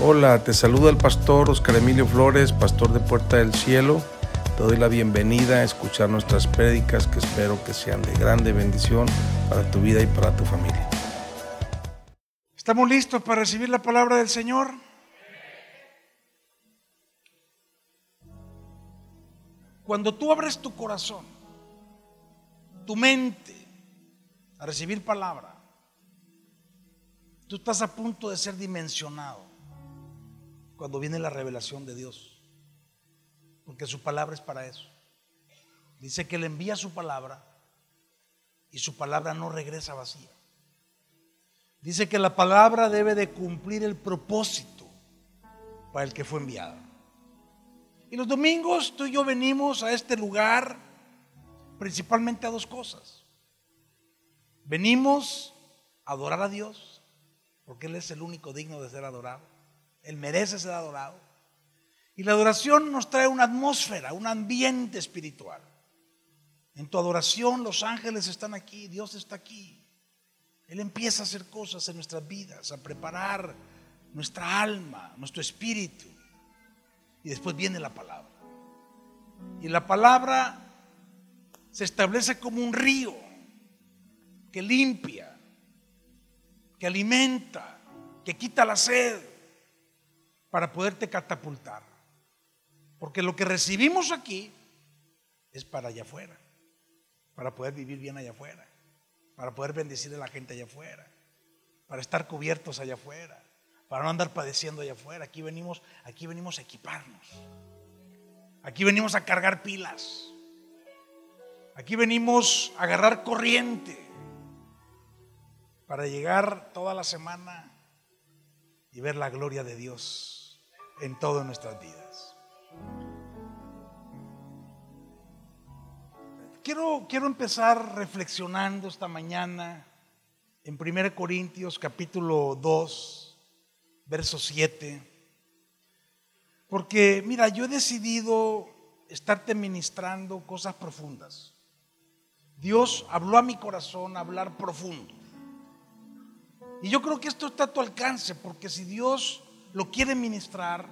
Hola, te saluda el pastor Oscar Emilio Flores, pastor de Puerta del Cielo. Te doy la bienvenida a escuchar nuestras prédicas que espero que sean de grande bendición para tu vida y para tu familia. ¿Estamos listos para recibir la palabra del Señor? Cuando tú abres tu corazón, tu mente, a recibir palabra, tú estás a punto de ser dimensionado cuando viene la revelación de Dios. Porque su palabra es para eso. Dice que le envía su palabra y su palabra no regresa vacía. Dice que la palabra debe de cumplir el propósito para el que fue enviada. Y los domingos tú y yo venimos a este lugar principalmente a dos cosas. Venimos a adorar a Dios, porque Él es el único digno de ser adorado. Él merece ser adorado. Y la adoración nos trae una atmósfera, un ambiente espiritual. En tu adoración los ángeles están aquí, Dios está aquí. Él empieza a hacer cosas en nuestras vidas, a preparar nuestra alma, nuestro espíritu. Y después viene la palabra. Y la palabra se establece como un río que limpia, que alimenta, que quita la sed para poderte catapultar. Porque lo que recibimos aquí es para allá afuera, para poder vivir bien allá afuera, para poder bendecir a la gente allá afuera, para estar cubiertos allá afuera, para no andar padeciendo allá afuera. Aquí venimos, aquí venimos a equiparnos. Aquí venimos a cargar pilas. Aquí venimos a agarrar corriente para llegar toda la semana y ver la gloria de Dios en todas nuestras vidas. Quiero, quiero empezar reflexionando esta mañana en 1 Corintios capítulo 2, verso 7. Porque mira, yo he decidido estarte ministrando cosas profundas. Dios habló a mi corazón hablar profundo. Y yo creo que esto está a tu alcance, porque si Dios lo quiere ministrar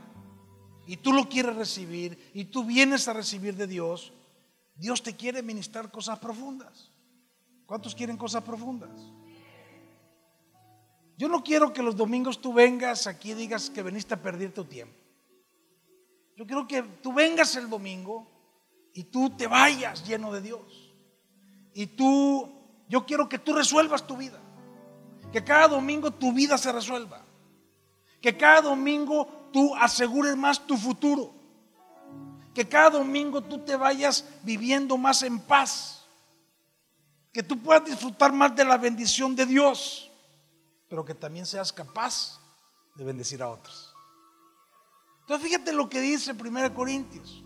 y tú lo quieres recibir y tú vienes a recibir de Dios, Dios te quiere ministrar cosas profundas. ¿Cuántos quieren cosas profundas? Yo no quiero que los domingos tú vengas aquí y digas que veniste a perder tu tiempo. Yo quiero que tú vengas el domingo y tú te vayas lleno de Dios. Y tú, yo quiero que tú resuelvas tu vida. Que cada domingo tu vida se resuelva que cada domingo tú asegures más tu futuro. Que cada domingo tú te vayas viviendo más en paz. Que tú puedas disfrutar más de la bendición de Dios. Pero que también seas capaz de bendecir a otros. Entonces fíjate lo que dice 1 Corintios.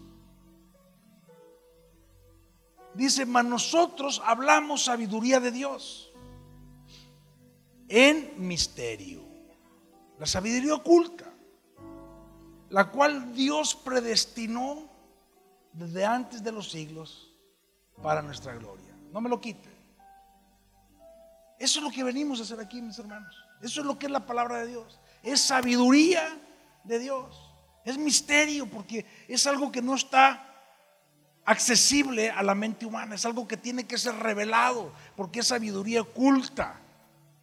Dice, mas nosotros hablamos sabiduría de Dios en misterio la sabiduría oculta, la cual Dios predestinó desde antes de los siglos para nuestra gloria. No me lo quite. Eso es lo que venimos a hacer aquí, mis hermanos. Eso es lo que es la palabra de Dios. Es sabiduría de Dios. Es misterio porque es algo que no está accesible a la mente humana. Es algo que tiene que ser revelado porque es sabiduría oculta.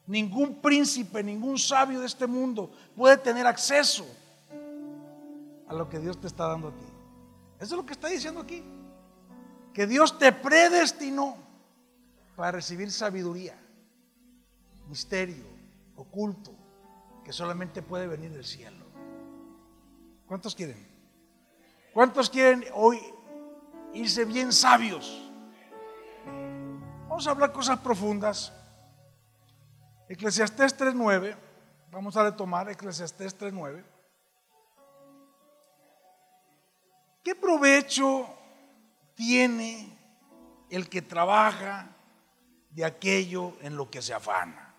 Ningún príncipe, ningún sabio de este mundo puede tener acceso a lo que Dios te está dando a ti. Eso es lo que está diciendo aquí. Que Dios te predestinó para recibir sabiduría, misterio, oculto, que solamente puede venir del cielo. ¿Cuántos quieren? ¿Cuántos quieren hoy irse bien sabios? Vamos a hablar cosas profundas. Eclesiastés 3.9, vamos a retomar Eclesiastés 3.9. ¿Qué provecho tiene el que trabaja de aquello en lo que se afana?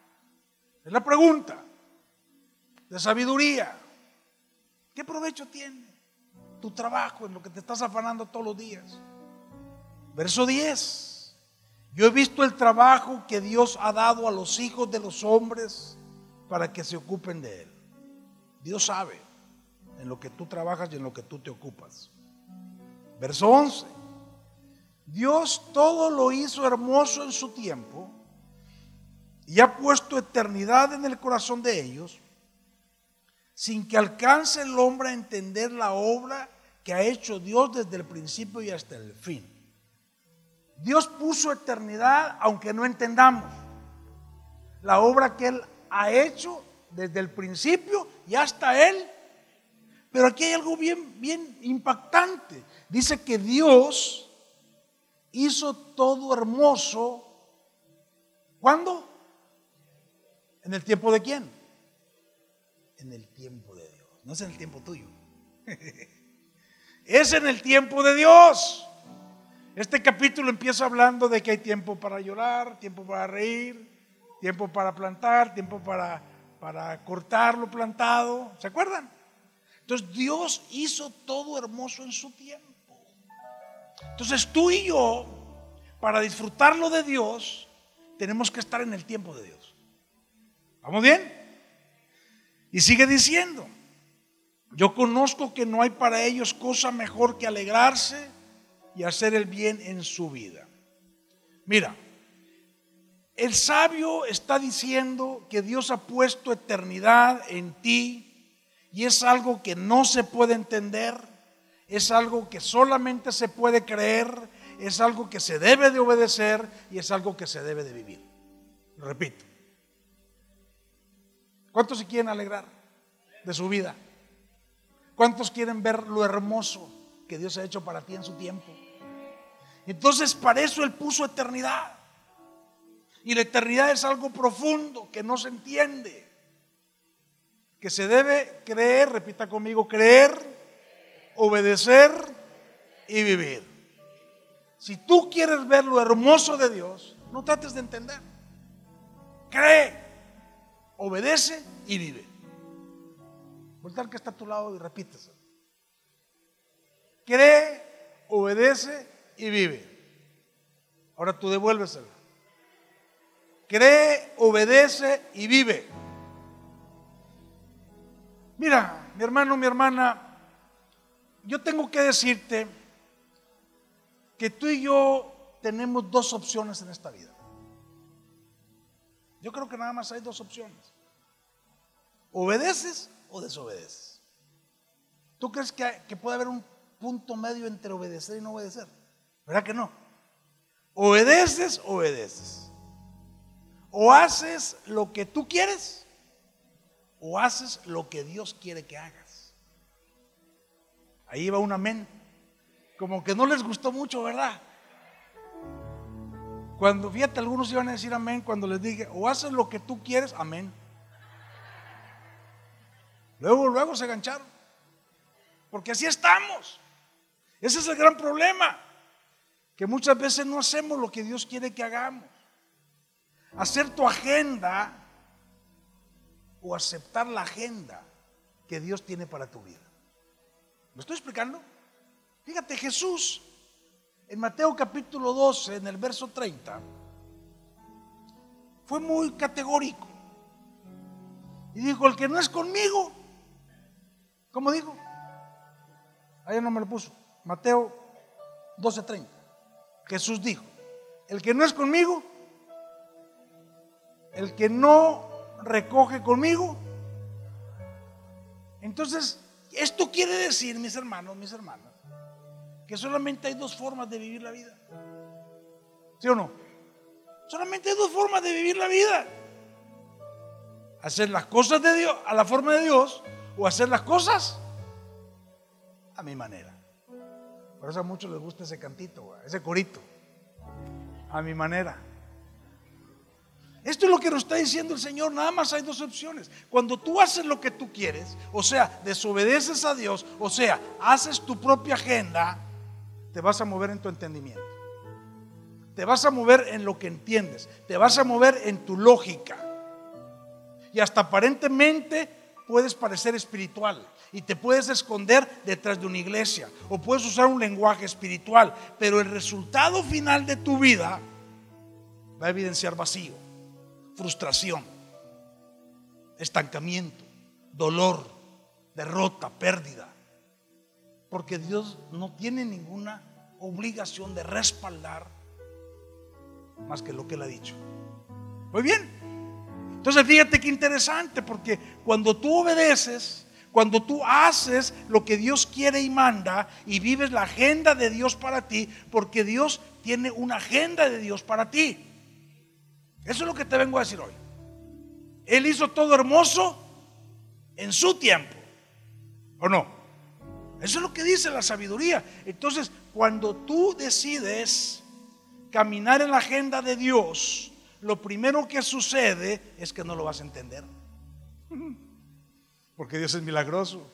Es la pregunta de sabiduría. ¿Qué provecho tiene tu trabajo en lo que te estás afanando todos los días? Verso 10. Yo he visto el trabajo que Dios ha dado a los hijos de los hombres para que se ocupen de él. Dios sabe en lo que tú trabajas y en lo que tú te ocupas. Verso 11. Dios todo lo hizo hermoso en su tiempo y ha puesto eternidad en el corazón de ellos sin que alcance el hombre a entender la obra que ha hecho Dios desde el principio y hasta el fin. Dios puso eternidad aunque no entendamos la obra que Él ha hecho desde el principio y hasta Él. Pero aquí hay algo bien, bien impactante. Dice que Dios hizo todo hermoso. ¿Cuándo? ¿En el tiempo de quién? En el tiempo de Dios. No es en el tiempo tuyo. es en el tiempo de Dios. Este capítulo empieza hablando de que hay tiempo para llorar, tiempo para reír, tiempo para plantar, tiempo para, para cortar lo plantado. ¿Se acuerdan? Entonces Dios hizo todo hermoso en su tiempo. Entonces tú y yo, para disfrutarlo de Dios, tenemos que estar en el tiempo de Dios. ¿Vamos bien? Y sigue diciendo, yo conozco que no hay para ellos cosa mejor que alegrarse y hacer el bien en su vida. Mira, el sabio está diciendo que Dios ha puesto eternidad en ti y es algo que no se puede entender, es algo que solamente se puede creer, es algo que se debe de obedecer y es algo que se debe de vivir. Lo repito. ¿Cuántos se quieren alegrar de su vida? ¿Cuántos quieren ver lo hermoso que Dios ha hecho para ti en su tiempo? Entonces, para eso Él puso eternidad. Y la eternidad es algo profundo que no se entiende. Que se debe creer, repita conmigo, creer, obedecer y vivir. Si tú quieres ver lo hermoso de Dios, no trates de entender. Cree, obedece y vive. Voltar que está a tu lado y repítese. Cree, obedece y vive. Ahora tú devuélvesela. Cree, obedece y vive. Mira, mi hermano, mi hermana, yo tengo que decirte que tú y yo tenemos dos opciones en esta vida. Yo creo que nada más hay dos opciones. Obedeces o desobedeces. ¿Tú crees que, que puede haber un punto medio entre obedecer y no obedecer? ¿Verdad que no? Obedeces, obedeces. O haces lo que tú quieres o haces lo que Dios quiere que hagas. Ahí va un amén. Como que no les gustó mucho, ¿verdad? Cuando, fíjate, algunos iban a decir amén cuando les dije, o haces lo que tú quieres, amén. Luego, luego se gancharon. Porque así estamos. Ese es el gran problema que muchas veces no hacemos lo que Dios quiere que hagamos. Hacer tu agenda o aceptar la agenda que Dios tiene para tu vida. ¿Me estoy explicando? Fíjate, Jesús en Mateo capítulo 12, en el verso 30, fue muy categórico. Y dijo, el que no es conmigo, ¿cómo dijo? Ahí no me lo puso. Mateo 12:30. Jesús dijo, el que no es conmigo, el que no recoge conmigo. Entonces, esto quiere decir, mis hermanos, mis hermanas, que solamente hay dos formas de vivir la vida. ¿Sí o no? Solamente hay dos formas de vivir la vida. Hacer las cosas de Dios a la forma de Dios o hacer las cosas a mi manera. Por eso a muchos les gusta ese cantito, ese corito. A mi manera. Esto es lo que nos está diciendo el Señor. Nada más hay dos opciones. Cuando tú haces lo que tú quieres, o sea, desobedeces a Dios, o sea, haces tu propia agenda, te vas a mover en tu entendimiento. Te vas a mover en lo que entiendes. Te vas a mover en tu lógica. Y hasta aparentemente puedes parecer espiritual y te puedes esconder detrás de una iglesia o puedes usar un lenguaje espiritual, pero el resultado final de tu vida va a evidenciar vacío, frustración, estancamiento, dolor, derrota, pérdida. Porque Dios no tiene ninguna obligación de respaldar más que lo que Él ha dicho. Muy bien. Entonces fíjate qué interesante, porque cuando tú obedeces, cuando tú haces lo que Dios quiere y manda y vives la agenda de Dios para ti, porque Dios tiene una agenda de Dios para ti. Eso es lo que te vengo a decir hoy. Él hizo todo hermoso en su tiempo. ¿O no? Eso es lo que dice la sabiduría. Entonces, cuando tú decides caminar en la agenda de Dios, lo primero que sucede es que no lo vas a entender. Porque Dios es milagroso,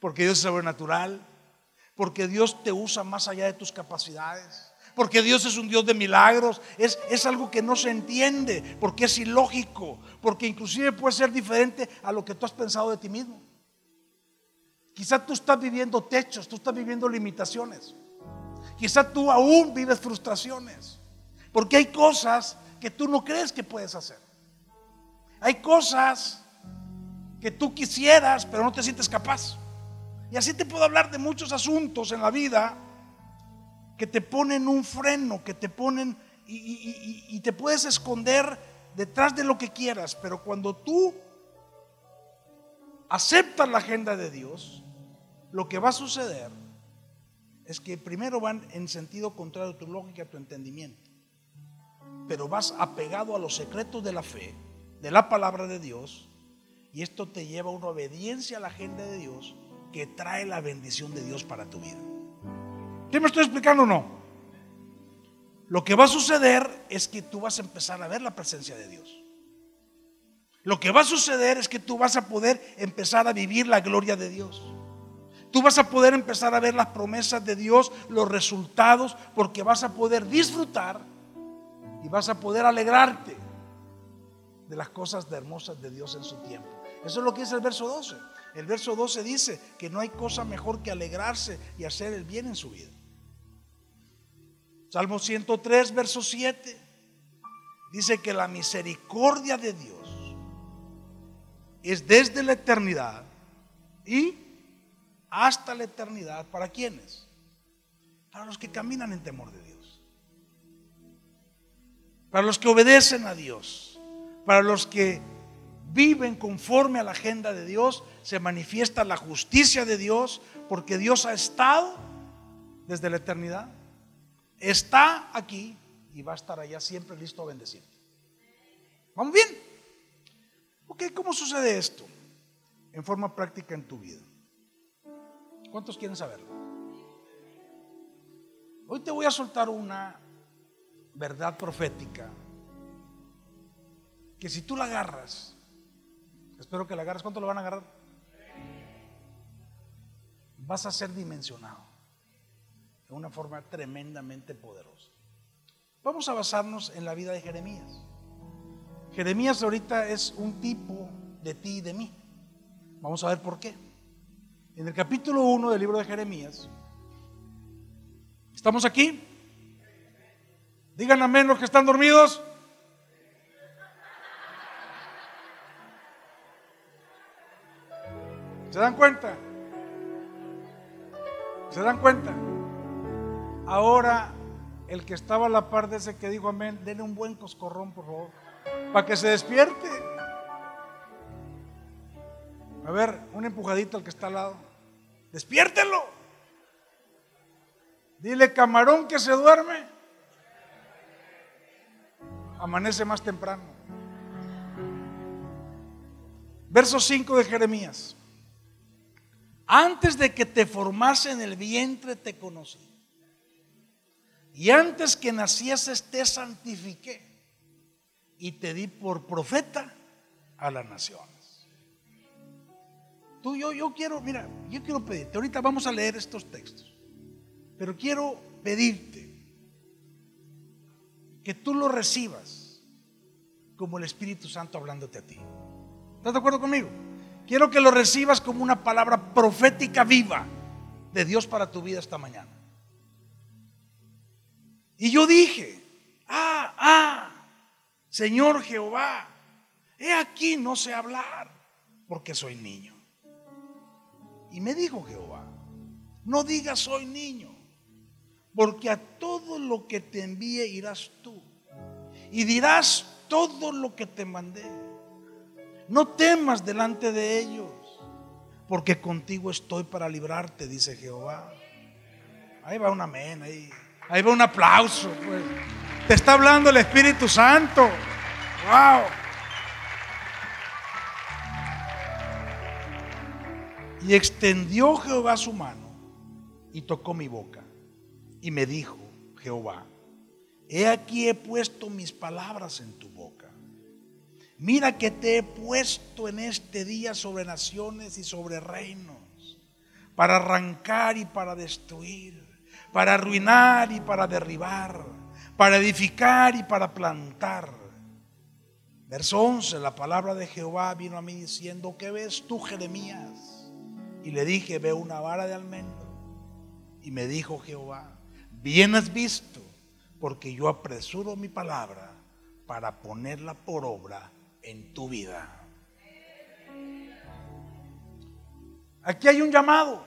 porque Dios es sobrenatural, porque Dios te usa más allá de tus capacidades, porque Dios es un Dios de milagros, es, es algo que no se entiende, porque es ilógico, porque inclusive puede ser diferente a lo que tú has pensado de ti mismo. Quizá tú estás viviendo techos, tú estás viviendo limitaciones. Quizá tú aún vives frustraciones, porque hay cosas que tú no crees que puedes hacer. Hay cosas que tú quisieras, pero no te sientes capaz. Y así te puedo hablar de muchos asuntos en la vida que te ponen un freno, que te ponen y, te puedes esconder detrás de lo que quieras, pero cuando tú aceptas la agenda de Dios, lo que va a suceder es que primero van en sentido contrario a tu lógica, a tu entendimiento pero vas apegado a los secretos de la fe, de la palabra de Dios, y esto te lleva a una obediencia a la agenda de Dios que trae la bendición de Dios para tu vida. ¿Qué me estoy explicando o no? Lo que va a suceder es que tú vas a empezar a ver la presencia de Dios. Lo que va a suceder es que tú vas a poder empezar a vivir la gloria de Dios. Tú vas a poder empezar a ver las promesas de Dios, los resultados, porque vas a poder disfrutar y vas a poder alegrarte de las cosas hermosas de Dios en su tiempo. Eso es lo que dice el verso 12. El verso 12 dice que no hay cosa mejor que alegrarse y hacer el bien en su vida. Salmo 103, verso 7, dice que la misericordia de Dios es desde la eternidad y hasta la eternidad. ¿Para quiénes? Para los que caminan en temor de Dios para los que obedecen a Dios, para los que viven conforme a la agenda de Dios, se manifiesta la justicia de Dios, porque Dios ha estado desde la eternidad, está aquí y va a estar allá siempre listo a bendecirte. ¿Vamos bien? Ok, ¿cómo sucede esto? En forma práctica en tu vida. ¿Cuántos quieren saberlo? Hoy te voy a soltar una verdad profética que si tú la agarras, espero que la agarres, ¿cuánto lo van a agarrar? Vas a ser dimensionado de una forma tremendamente poderosa. Vamos a basarnos en la vida de Jeremías. Jeremías ahorita es un tipo de ti y de mí. Vamos a ver por qué. En el capítulo 1 del libro de Jeremías, ¿estamos aquí? Digan amén los que están dormidos. ¿Se dan cuenta? ¿Se dan cuenta? Ahora, el que estaba a la par de ese que dijo amén, denle un buen coscorrón, por favor, para que se despierte. A ver, un empujadito al que está al lado. Despiértelo. Dile camarón que se duerme amanece más temprano. Verso 5 de Jeremías. Antes de que te formase en el vientre te conocí. Y antes que nacieses te santifiqué. Y te di por profeta a las naciones. Tú, yo, yo quiero, mira, yo quiero pedirte, ahorita vamos a leer estos textos. Pero quiero pedirte que tú lo recibas como el Espíritu Santo hablándote a ti. ¿Estás de acuerdo conmigo? Quiero que lo recibas como una palabra profética viva de Dios para tu vida esta mañana. Y yo dije, ah, ah, Señor Jehová, he aquí no sé hablar porque soy niño. Y me dijo Jehová, no digas soy niño, porque a todo lo que te envíe irás tú. Y dirás todo lo que te mandé. No temas delante de ellos, porque contigo estoy para librarte, dice Jehová. Ahí va un amén, ahí, ahí va un aplauso. Pues. Te está hablando el Espíritu Santo. Wow. Y extendió Jehová su mano y tocó mi boca. Y me dijo, Jehová, he aquí he puesto mis palabras en tu boca. Mira que te he puesto en este día sobre naciones y sobre reinos, para arrancar y para destruir, para arruinar y para derribar, para edificar y para plantar. Verso 11, la palabra de Jehová vino a mí diciendo, ¿qué ves tú, Jeremías? Y le dije, veo una vara de almendro. Y me dijo Jehová, bien has visto, porque yo apresuro mi palabra para ponerla por obra en tu vida. Aquí hay un llamado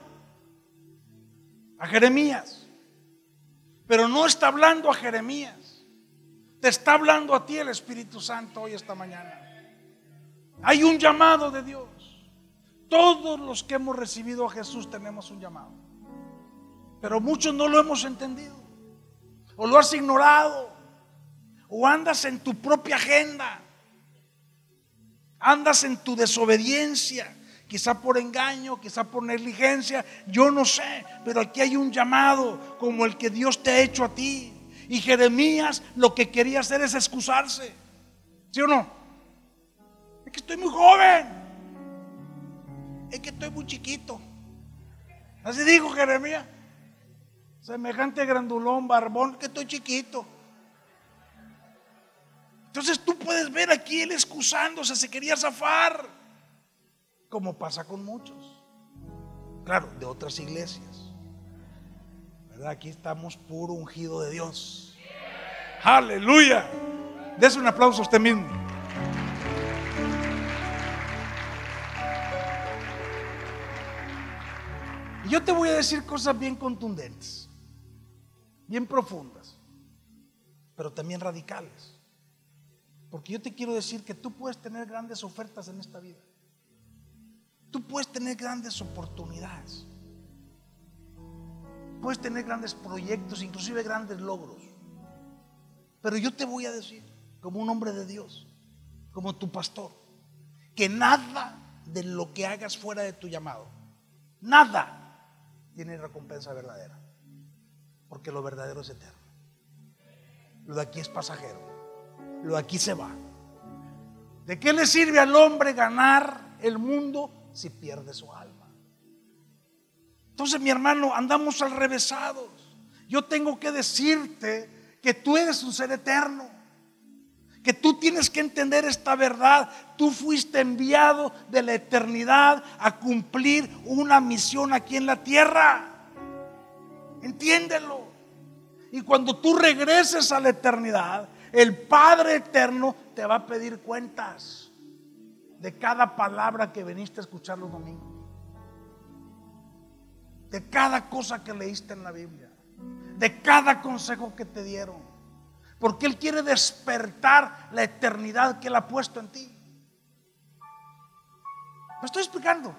a Jeremías, pero no está hablando a Jeremías, te está hablando a ti el Espíritu Santo hoy esta mañana. Hay un llamado de Dios. Todos los que hemos recibido a Jesús tenemos un llamado. Pero muchos no lo hemos entendido. O lo has ignorado. O andas en tu propia agenda. Andas en tu desobediencia. Quizá por engaño, quizá por negligencia. Yo no sé. Pero aquí hay un llamado como el que Dios te ha hecho a ti. Y Jeremías lo que quería hacer es excusarse. ¿Sí o no? Es que estoy muy joven es que estoy muy chiquito. Así dijo Jeremías. Semejante grandulón, barbón, que estoy chiquito. Entonces tú puedes ver aquí él excusándose, se quería zafar, como pasa con muchos. Claro, de otras iglesias. ¿Verdad? Aquí estamos puro ungido de Dios. Aleluya. Des un aplauso a usted mismo. yo te voy a decir cosas bien contundentes, bien profundas, pero también radicales. Porque yo te quiero decir que tú puedes tener grandes ofertas en esta vida. Tú puedes tener grandes oportunidades. Puedes tener grandes proyectos, inclusive grandes logros. Pero yo te voy a decir, como un hombre de Dios, como tu pastor, que nada de lo que hagas fuera de tu llamado, nada tiene recompensa verdadera. Porque lo verdadero es eterno. Lo de aquí es pasajero. Lo aquí se va. ¿De qué le sirve al hombre ganar el mundo si pierde su alma? Entonces, mi hermano, andamos al revésados. Yo tengo que decirte que tú eres un ser eterno que tú tienes que entender esta verdad. Tú fuiste enviado de la eternidad a cumplir una misión aquí en la tierra. Entiéndelo. Y cuando tú regreses a la eternidad, el Padre eterno te va a pedir cuentas de cada palabra que viniste a escuchar los domingos. De cada cosa que leíste en la Biblia. De cada consejo que te dieron porque Él quiere despertar la eternidad que Él ha puesto en ti. Me estoy explicando.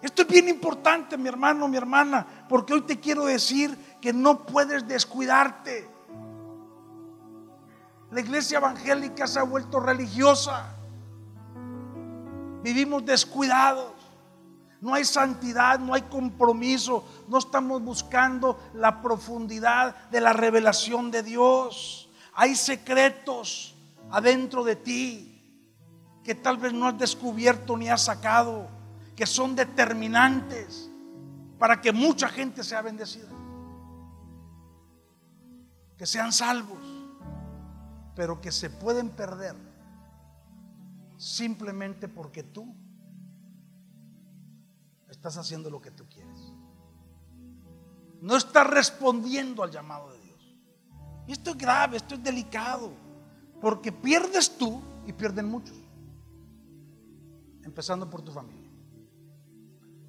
Esto es bien importante, mi hermano, mi hermana, porque hoy te quiero decir que no puedes descuidarte. La iglesia evangélica se ha vuelto religiosa. Vivimos descuidados. No hay santidad, no hay compromiso, no estamos buscando la profundidad de la revelación de Dios. Hay secretos adentro de ti que tal vez no has descubierto ni has sacado, que son determinantes para que mucha gente sea bendecida, que sean salvos, pero que se pueden perder simplemente porque tú estás haciendo lo que tú quieres. No estás respondiendo al llamado de Dios. Y esto es grave, esto es delicado, porque pierdes tú y pierden muchos, empezando por tu familia.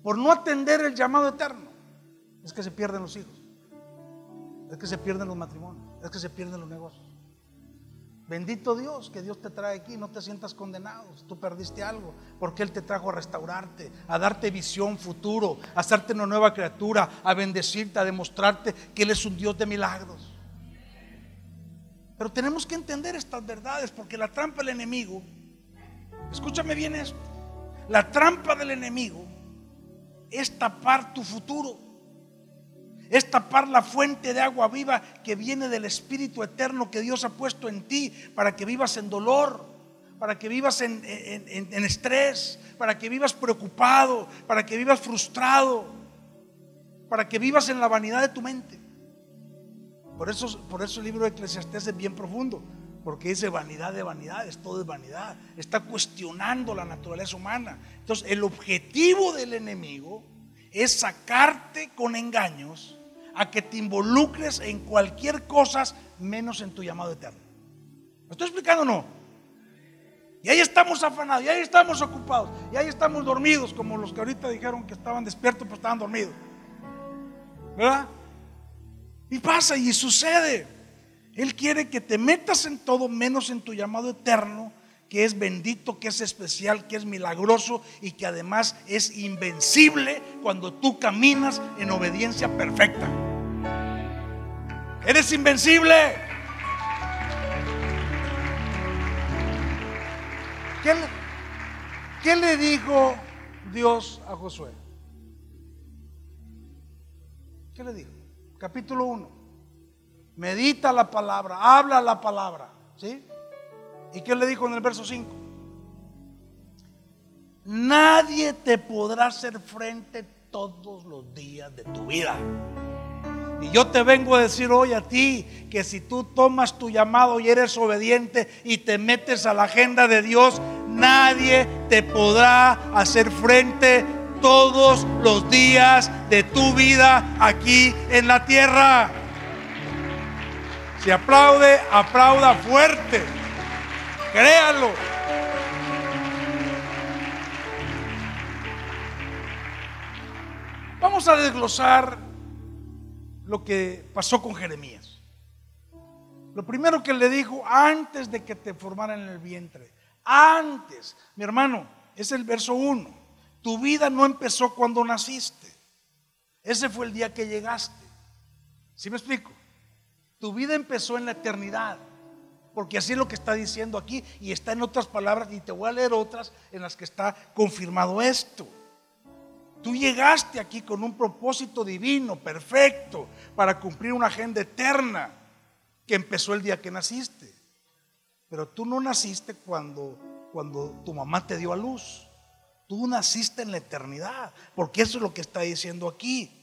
por no atender el llamado eterno, es que se pierden los hijos, es que se pierden los matrimonios, es que se pierden los negocios. Bendito Dios que Dios te trae aquí, no te sientas condenado. Tú perdiste algo, porque Él te trajo a restaurarte, a darte visión, futuro, a hacerte una nueva criatura, a bendecirte, a demostrarte que Él es un Dios de milagros. Pero tenemos que entender estas verdades, porque la trampa del enemigo, escúchame bien esto, la trampa del enemigo es tapar tu futuro es tapar la fuente de agua viva que viene del Espíritu Eterno que Dios ha puesto en ti para que vivas en dolor, para que vivas en, estrés, para que vivas preocupado, para que vivas frustrado, para que vivas en la vanidad de tu mente. Por eso, por eso el libro de Eclesiastés es bien profundo, porque dice vanidad de vanidades, todo es vanidad. Está cuestionando la naturaleza humana. Entonces, el objetivo del enemigo es sacarte con engaños a que te involucres en cualquier cosa menos en tu llamado eterno. ¿Me estoy explicando o no? Y ahí estamos afanados, y ahí estamos ocupados, y ahí estamos dormidos, como los que ahorita dijeron que estaban despiertos, pero estaban dormidos. ¿Verdad? Y pasa y sucede. Él quiere que te metas en todo menos en tu llamado eterno, que es bendito, que es especial, que es milagroso y que además es invencible cuando tú caminas en obediencia perfecta. Eres invencible. ¿Qué le, dijo Dios a Josué? ¿Qué le dijo? Capítulo 1. Medita la palabra, habla la palabra. ¿Sí? ¿Y qué le dijo en el verso 5? Nadie te podrá hacer frente todos los días de tu vida. Y yo te vengo a decir hoy a ti que si tú tomas tu llamado y eres obediente y te metes a la agenda de Dios, nadie te podrá hacer frente todos los días de tu vida aquí en la tierra. Si aplaude, aplauda fuerte. Créalo. Vamos a desglosar lo que pasó con Jeremías. Lo primero que le dijo antes de que te formaran en el vientre, antes, mi hermano, es el verso 1. Tu vida no empezó cuando naciste. Ese fue el día que llegaste. ¿Sí me explico? Tu vida empezó en la eternidad. Porque así es lo que está diciendo aquí y está en otras palabras y te voy a leer otras en las que está confirmado esto. Tú llegaste aquí con un propósito divino, perfecto, para cumplir una agenda eterna que empezó el día que naciste. Pero tú no naciste cuando, cuando tu mamá te dio a luz. Tú naciste en la eternidad, porque eso es lo que está diciendo aquí.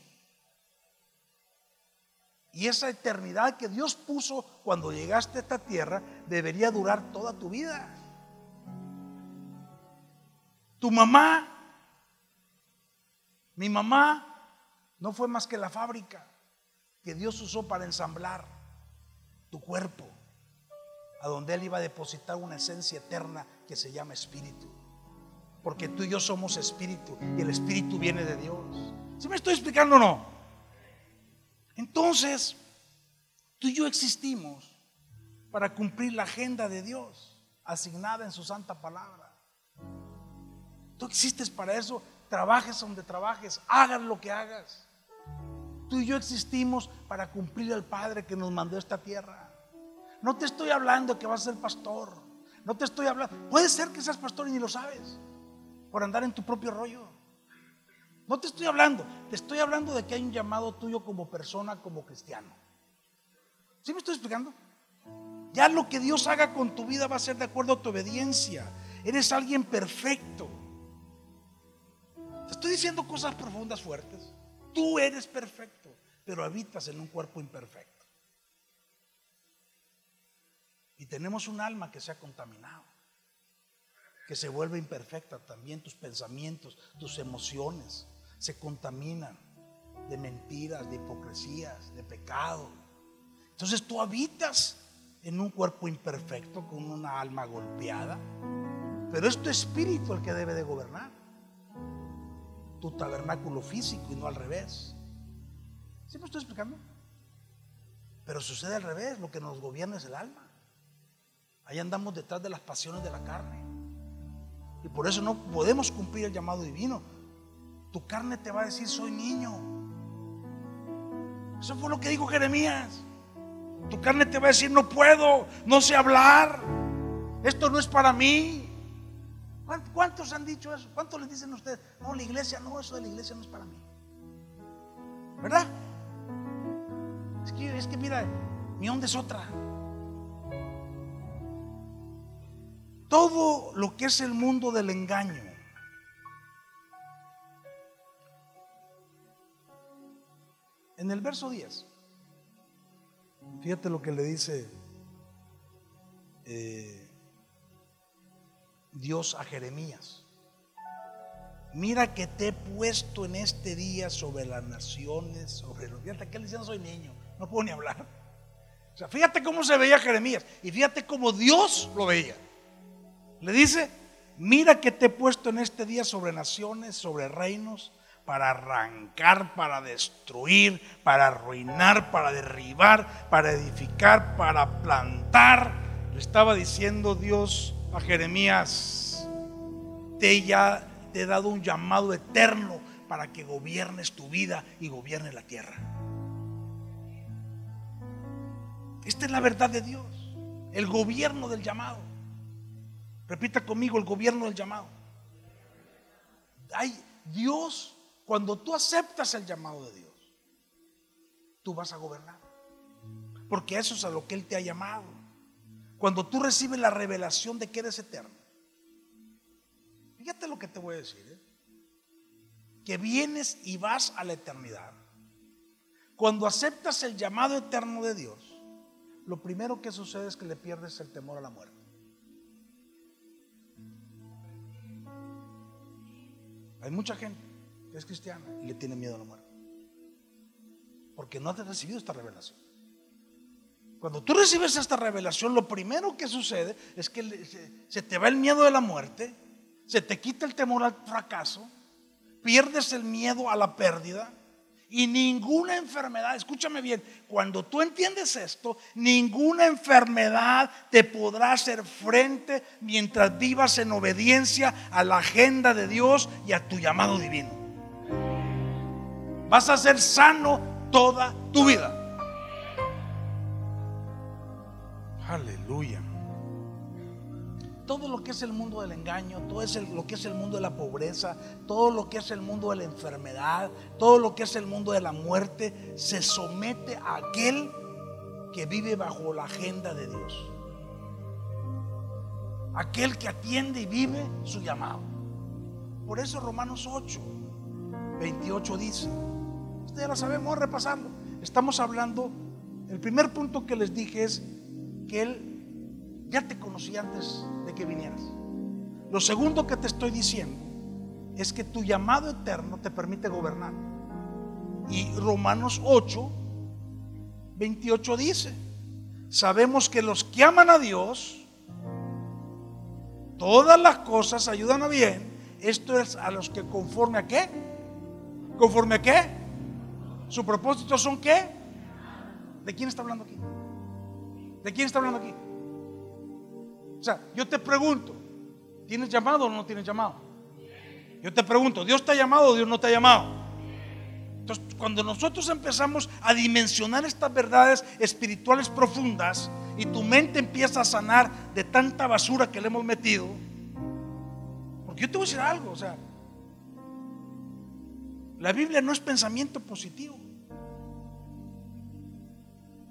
Y esa eternidad que Dios puso cuando llegaste a esta tierra debería durar toda tu vida. Tu mamá mi mamá no fue más que la fábrica que Dios usó para ensamblar tu cuerpo, a donde Él iba a depositar una esencia eterna que se llama espíritu. Porque tú y yo somos espíritu y el espíritu viene de Dios. ¿Sí me estoy explicando o no? Entonces, tú y yo existimos para cumplir la agenda de Dios asignada en su santa palabra. Tú existes para eso trabajes donde trabajes, hagas lo que hagas. Tú y yo existimos para cumplir al Padre que nos mandó esta tierra. No te estoy hablando que vas a ser pastor. No te estoy hablando. Puede ser que seas pastor y ni lo sabes. Por andar en tu propio rollo. No te estoy hablando. Te estoy hablando de que hay un llamado tuyo como persona, como cristiano. ¿Sí me estoy explicando? Ya lo que Dios haga con tu vida va a ser de acuerdo a tu obediencia. Eres alguien perfecto. Estoy diciendo cosas profundas, fuertes. Tú eres perfecto, pero habitas en un cuerpo imperfecto. Y tenemos un alma que se ha contaminado, que se vuelve imperfecta también. Tus pensamientos, tus emociones se contaminan de mentiras, de hipocresías, de pecado. Entonces tú habitas en un cuerpo imperfecto con una alma golpeada, pero es tu espíritu el que debe de gobernar. Tu tabernáculo físico y no al revés. ¿Sí me estoy explicando? Pero sucede al revés, lo que nos gobierna es el alma. Ahí andamos detrás de las pasiones de la carne. Y por eso no podemos cumplir el llamado divino. Tu carne te va a decir, soy niño. Eso fue lo que dijo Jeremías. Tu carne te va a decir, no puedo, no sé hablar. Esto no es para mí. ¿Cuántos han dicho eso? ¿Cuántos les dicen a ustedes? No, la iglesia, no, eso de la iglesia no es para mí. ¿Verdad? Es que, es que mira, mi onda es otra. Todo lo que es el mundo del engaño. En el verso 10, fíjate lo que le dice eh, Dios a Jeremías. Mira que te he puesto en este día sobre las naciones, sobre los... Fíjate que él diciendo soy niño, no puedo ni hablar. O sea, fíjate cómo se veía Jeremías y fíjate cómo Dios lo veía. Le dice, mira que te he puesto en este día sobre naciones, sobre reinos, para arrancar, para destruir, para arruinar, para derribar, para edificar, para plantar. Le estaba diciendo Dios a Jeremías, te ya te he dado un llamado eterno para que gobiernes tu vida y gobierne la tierra. Esta es la verdad de Dios, el gobierno del llamado. Repita conmigo el gobierno del llamado. Hay Dios, cuando tú aceptas el llamado de Dios, tú vas a gobernar. Porque eso es a lo que Él te ha llamado. Cuando tú recibes la revelación de que eres eterno, Fíjate lo que te voy a decir. ¿eh? Que vienes y vas a la eternidad. Cuando aceptas el llamado eterno de Dios, lo primero que sucede es que le pierdes el temor a la muerte. Hay mucha gente que es cristiana y le tiene miedo a la muerte. Porque no has recibido esta revelación. Cuando tú recibes esta revelación, lo primero que sucede es que se te va el miedo de la muerte se te quita el temor al fracaso, pierdes el miedo a la pérdida y ninguna enfermedad, escúchame bien, cuando tú entiendes esto, ninguna enfermedad te podrá hacer frente mientras vivas en obediencia a la agenda de Dios y a tu llamado divino. Vas a ser sano toda tu vida. Aleluya todo lo que es el mundo del engaño, todo es lo que es el mundo de la pobreza, todo lo que es el mundo de la enfermedad, todo lo que es el mundo de la muerte, se somete a aquel que vive bajo la agenda de Dios. Aquel que atiende y vive su llamado. Por eso Romanos 8, 28 dice, ustedes ya lo sabemos, repasarlo. Estamos hablando, el primer punto que les dije es que Él ya te conocí antes de que vinieras. Lo segundo que te estoy diciendo es que tu llamado eterno te permite gobernar. Y Romanos 8, 28 dice, sabemos que los que aman a Dios, todas las cosas ayudan a bien. Esto es a los que conforme a qué? ¿Conforme a qué? ¿Su propósito son qué? ¿De quién está hablando aquí? ¿De quién está hablando aquí? O sea, yo te pregunto, ¿tienes llamado o no tienes llamado? Yo te pregunto, ¿Dios te ha llamado o Dios no te ha llamado? Entonces, cuando nosotros empezamos a dimensionar estas verdades espirituales profundas y tu mente empieza a sanar de tanta basura que le hemos metido, porque yo te voy a decir algo, o sea, la Biblia no es pensamiento positivo.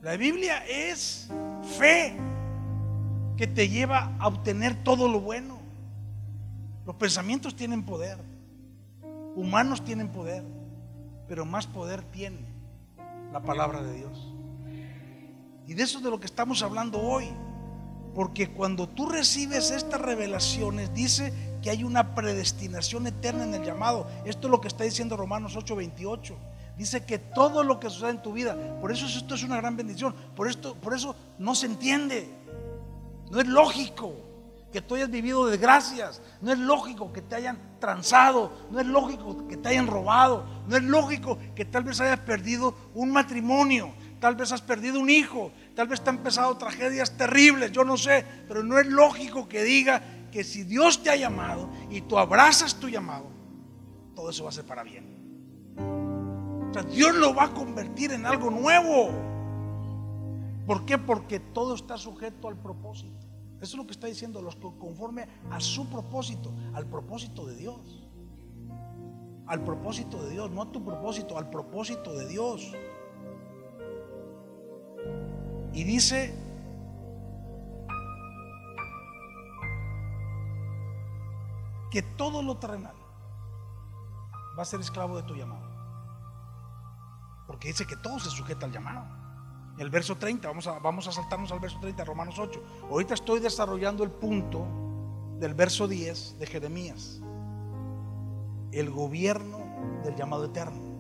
La Biblia es fe que te lleva a obtener todo lo bueno. Los pensamientos tienen poder, humanos tienen poder, pero más poder tiene la palabra de Dios. Y de eso es de lo que estamos hablando hoy. Porque cuando tú recibes estas revelaciones, dice que hay una predestinación eterna en el llamado. Esto es lo que está diciendo Romanos 8:28. Dice que todo lo que sucede en tu vida, por eso esto es una gran bendición. Por, esto, por eso no se entiende. No es lógico. que tú hayas vivido desgracias, no es lógico que te hayan transado, no es lógico que te hayan robado, no es lógico que tal vez hayas perdido un matrimonio, tal vez has perdido un hijo, tal vez te han empezado tragedias terribles, yo no sé, pero no es lógico que diga que si Dios te ha llamado y tú abrazas tu llamado, todo eso va a ser para bien. Dios lo va a convertir en algo nuevo. ¿Por qué? Porque todo está sujeto al propósito. Eso es lo que está diciendo, los conforme a su propósito, al propósito de Dios. Al propósito de Dios, no a tu propósito, al propósito de Dios. Y dice, que todo lo terrenal va a ser esclavo de tu llamado. Porque dice que todo se sujeta al llamado. El verso 30, vamos a, vamos a saltarnos al verso 30, Romanos 8. Ahorita estoy desarrollando el punto del verso 10 de Jeremías. El gobierno del llamado eterno.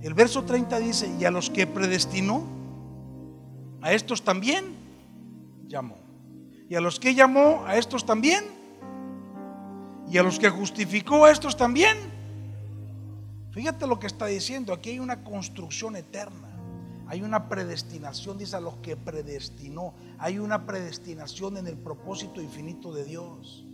El verso 30 dice, y a los que predestinó, a estos también llamó. Y a los que llamó, a estos también. Y a los que justificó, a estos también. Fíjate lo que está diciendo, aquí hay una construcción eterna. Hay una predestinación, dice a los que predestinó. Hay una predestinación en el propósito infinito de Dios.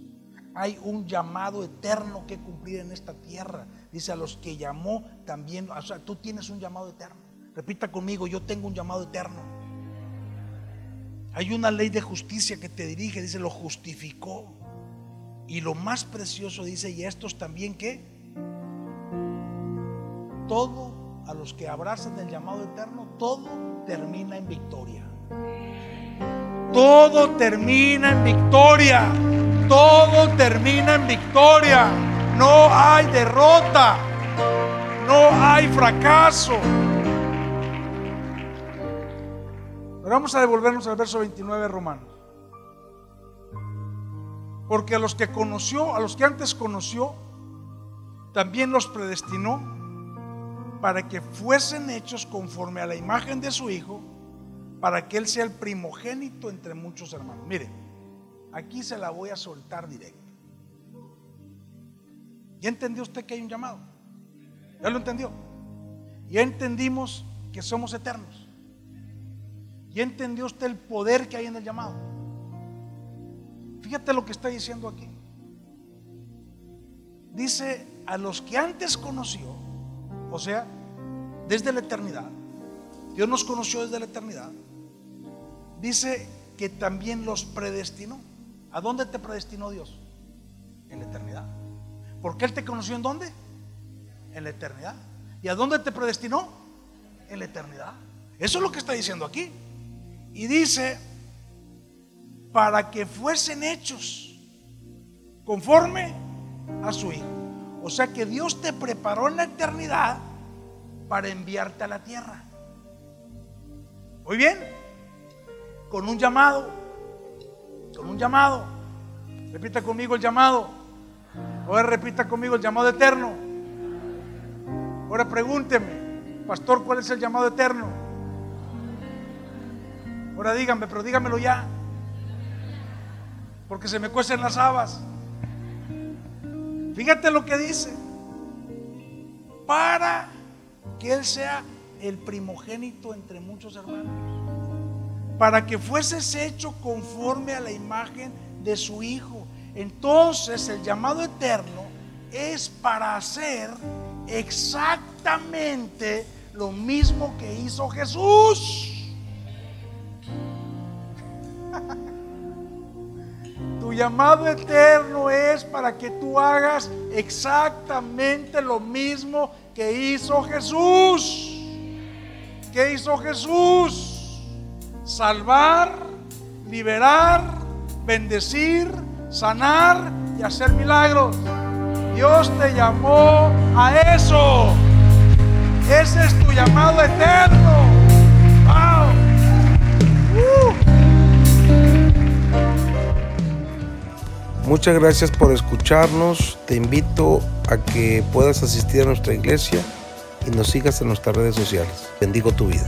Hay un llamado eterno que cumplir en esta tierra. Dice a los que llamó también. O sea, tú tienes un llamado eterno. Repita conmigo, yo tengo un llamado eterno. Hay una ley de justicia que te dirige, dice, lo justificó. Y lo más precioso dice, y estos también que todo a los que abrazan el llamado eterno, todo termina en victoria. Todo termina en victoria. Todo termina en victoria. No hay derrota. No hay fracaso. Pero vamos a devolvernos al verso 29 de Romanos. Porque a los que conoció, a los que antes conoció, también los predestinó para que fuesen hechos conforme a la imagen de su Hijo, para que Él sea el primogénito entre muchos hermanos. Mire, aquí se la voy a soltar directo. ¿Ya entendió usted que hay un llamado? ¿Ya lo entendió? Ya entendimos que somos eternos. ¿Ya entendió usted el poder que hay en el llamado? Fíjate lo que está diciendo aquí. Dice, a los que antes conoció, o sea, desde la eternidad. Dios nos conoció desde la eternidad. Dice que también los predestinó. ¿A dónde te predestinó Dios? En la eternidad. ¿Porque Él te conoció en dónde? En la eternidad. ¿Y a dónde te predestinó? En la eternidad. Eso es lo que está diciendo aquí. Y dice, para que fuesen hechos conforme a su Hijo. O sea que Dios te preparó en la eternidad para enviarte a la tierra. Muy bien, con un llamado, con un llamado. Repita conmigo el llamado. Ahora repita conmigo el llamado eterno. Ahora pregúnteme, pastor, ¿cuál es el llamado eterno? Ahora díganme, pero dígamelo ya. Porque se me cuecen las habas. Fíjate lo que dice. Para que Él sea el primogénito entre muchos hermanos. Para que fueses hecho conforme a la imagen de su Hijo. Entonces el llamado eterno es para hacer exactamente lo mismo que hizo Jesús. Llamado eterno es para que tú hagas exactamente lo mismo que hizo Jesús. ¿Qué hizo Jesús? Salvar, liberar, bendecir, sanar y hacer milagros. Dios te llamó a eso. Ese es tu llamado eterno. Muchas gracias por escucharnos. Te invito a que puedas asistir a nuestra iglesia y nos sigas en nuestras redes sociales. Bendigo tu vida.